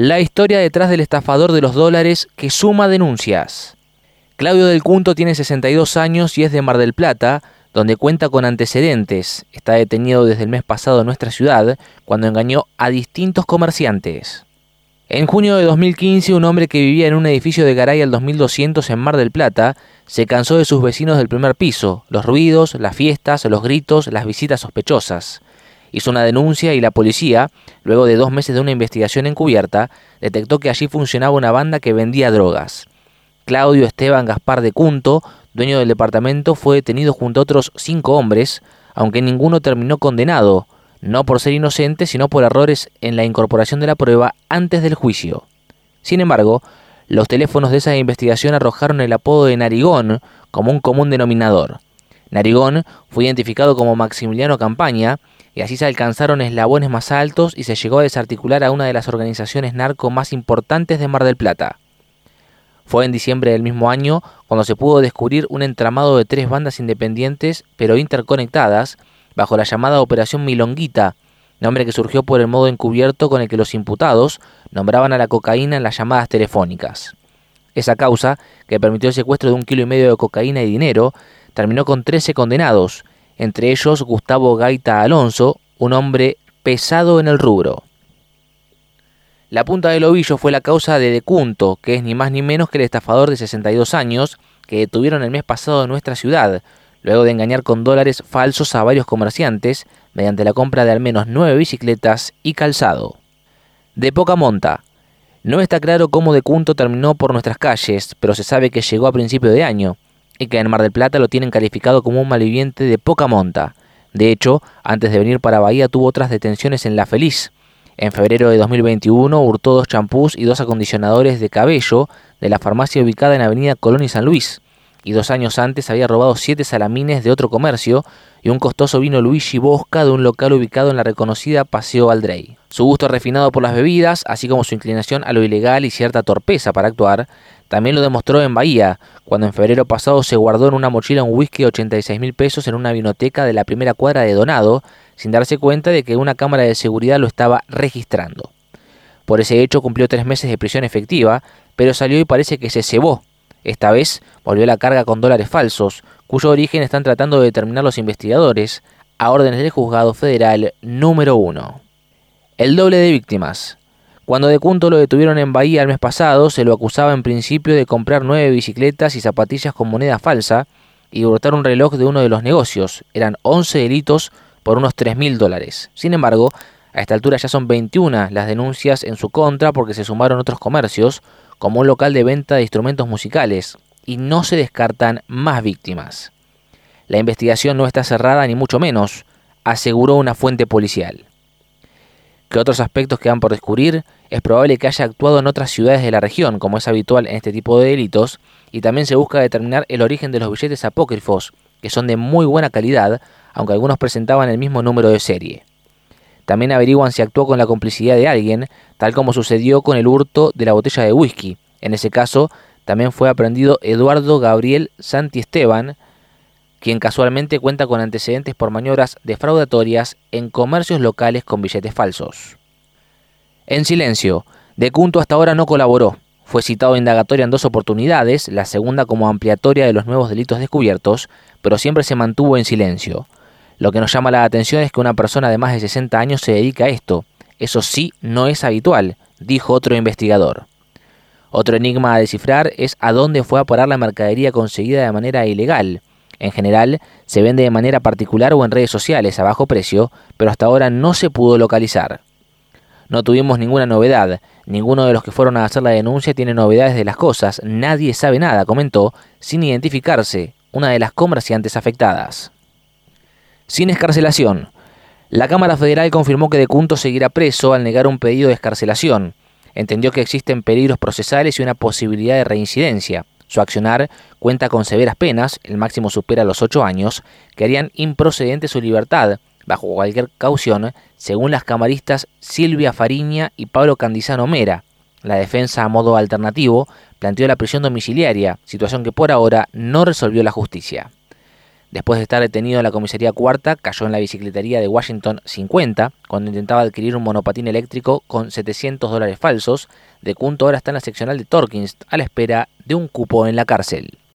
La historia detrás del estafador de los dólares que suma denuncias. Claudio del Cunto tiene 62 años y es de Mar del Plata, donde cuenta con antecedentes. Está detenido desde el mes pasado en nuestra ciudad, cuando engañó a distintos comerciantes. En junio de 2015, un hombre que vivía en un edificio de Garay al 2200 en Mar del Plata se cansó de sus vecinos del primer piso, los ruidos, las fiestas, los gritos, las visitas sospechosas. Hizo una denuncia y la policía, luego de dos meses de una investigación encubierta, detectó que allí funcionaba una banda que vendía drogas. Claudio Esteban Gaspar de Cunto, dueño del departamento, fue detenido junto a otros cinco hombres, aunque ninguno terminó condenado, no por ser inocente, sino por errores en la incorporación de la prueba antes del juicio. Sin embargo, los teléfonos de esa investigación arrojaron el apodo de Narigón como un común denominador. Narigón fue identificado como Maximiliano Campaña y así se alcanzaron eslabones más altos y se llegó a desarticular a una de las organizaciones narco más importantes de Mar del Plata. Fue en diciembre del mismo año cuando se pudo descubrir un entramado de tres bandas independientes pero interconectadas bajo la llamada Operación Milonguita, nombre que surgió por el modo encubierto con el que los imputados nombraban a la cocaína en las llamadas telefónicas. Esa causa, que permitió el secuestro de un kilo y medio de cocaína y dinero, terminó con 13 condenados, entre ellos Gustavo Gaita Alonso, un hombre pesado en el rubro. La punta del ovillo fue la causa de Decunto, que es ni más ni menos que el estafador de 62 años que detuvieron el mes pasado en nuestra ciudad, luego de engañar con dólares falsos a varios comerciantes mediante la compra de al menos nueve bicicletas y calzado. De poca monta. No está claro cómo Decunto terminó por nuestras calles, pero se sabe que llegó a principio de año y que en Mar del Plata lo tienen calificado como un malviviente de poca monta. De hecho, antes de venir para Bahía tuvo otras detenciones en La Feliz, en febrero de 2021 hurtó dos champús y dos acondicionadores de cabello de la farmacia ubicada en Avenida Colón y San Luis. Y dos años antes había robado siete salamines de otro comercio y un costoso vino Luigi Bosca de un local ubicado en la reconocida Paseo Aldrey. Su gusto refinado por las bebidas, así como su inclinación a lo ilegal y cierta torpeza para actuar, también lo demostró en Bahía, cuando en febrero pasado se guardó en una mochila un whisky de 86 mil pesos en una vinoteca de la primera cuadra de Donado, sin darse cuenta de que una cámara de seguridad lo estaba registrando. Por ese hecho cumplió tres meses de prisión efectiva, pero salió y parece que se cebó. Esta vez volvió la carga con dólares falsos, cuyo origen están tratando de determinar los investigadores, a órdenes del juzgado federal número 1. El doble de víctimas. Cuando de Cunto lo detuvieron en Bahía el mes pasado, se lo acusaba en principio de comprar nueve bicicletas y zapatillas con moneda falsa y hurtar un reloj de uno de los negocios. Eran 11 delitos por unos 3 mil dólares. Sin embargo, a esta altura ya son 21 las denuncias en su contra porque se sumaron otros comercios, como un local de venta de instrumentos musicales, y no se descartan más víctimas. La investigación no está cerrada ni mucho menos, aseguró una fuente policial que otros aspectos quedan por descubrir, es probable que haya actuado en otras ciudades de la región, como es habitual en este tipo de delitos, y también se busca determinar el origen de los billetes apócrifos, que son de muy buena calidad, aunque algunos presentaban el mismo número de serie. También averiguan si actuó con la complicidad de alguien, tal como sucedió con el hurto de la botella de whisky. En ese caso, también fue aprendido Eduardo Gabriel Santi Esteban, quien casualmente cuenta con antecedentes por maniobras defraudatorias en comercios locales con billetes falsos. En silencio, De Cunto hasta ahora no colaboró. Fue citado indagatoria en dos oportunidades, la segunda como ampliatoria de los nuevos delitos descubiertos, pero siempre se mantuvo en silencio. Lo que nos llama la atención es que una persona de más de 60 años se dedica a esto. Eso sí no es habitual, dijo otro investigador. Otro enigma a descifrar es a dónde fue a parar la mercadería conseguida de manera ilegal. En general, se vende de manera particular o en redes sociales a bajo precio, pero hasta ahora no se pudo localizar. No tuvimos ninguna novedad, ninguno de los que fueron a hacer la denuncia tiene novedades de las cosas, nadie sabe nada, comentó, sin identificarse, una de las comerciantes afectadas. Sin escarcelación. La Cámara Federal confirmó que De Cunto seguirá preso al negar un pedido de escarcelación. Entendió que existen peligros procesales y una posibilidad de reincidencia. Su accionar cuenta con severas penas, el máximo supera los ocho años, que harían improcedente su libertad, bajo cualquier caución, según las camaristas Silvia Fariña y Pablo Candizano Mera. La defensa a modo alternativo planteó la prisión domiciliaria, situación que por ahora no resolvió la justicia. Después de estar detenido en la comisaría cuarta, cayó en la bicicletería de Washington 50 cuando intentaba adquirir un monopatín eléctrico con 700 dólares falsos. De Cunto ahora está en la seccional de Torkins a la espera de un cupo en la cárcel.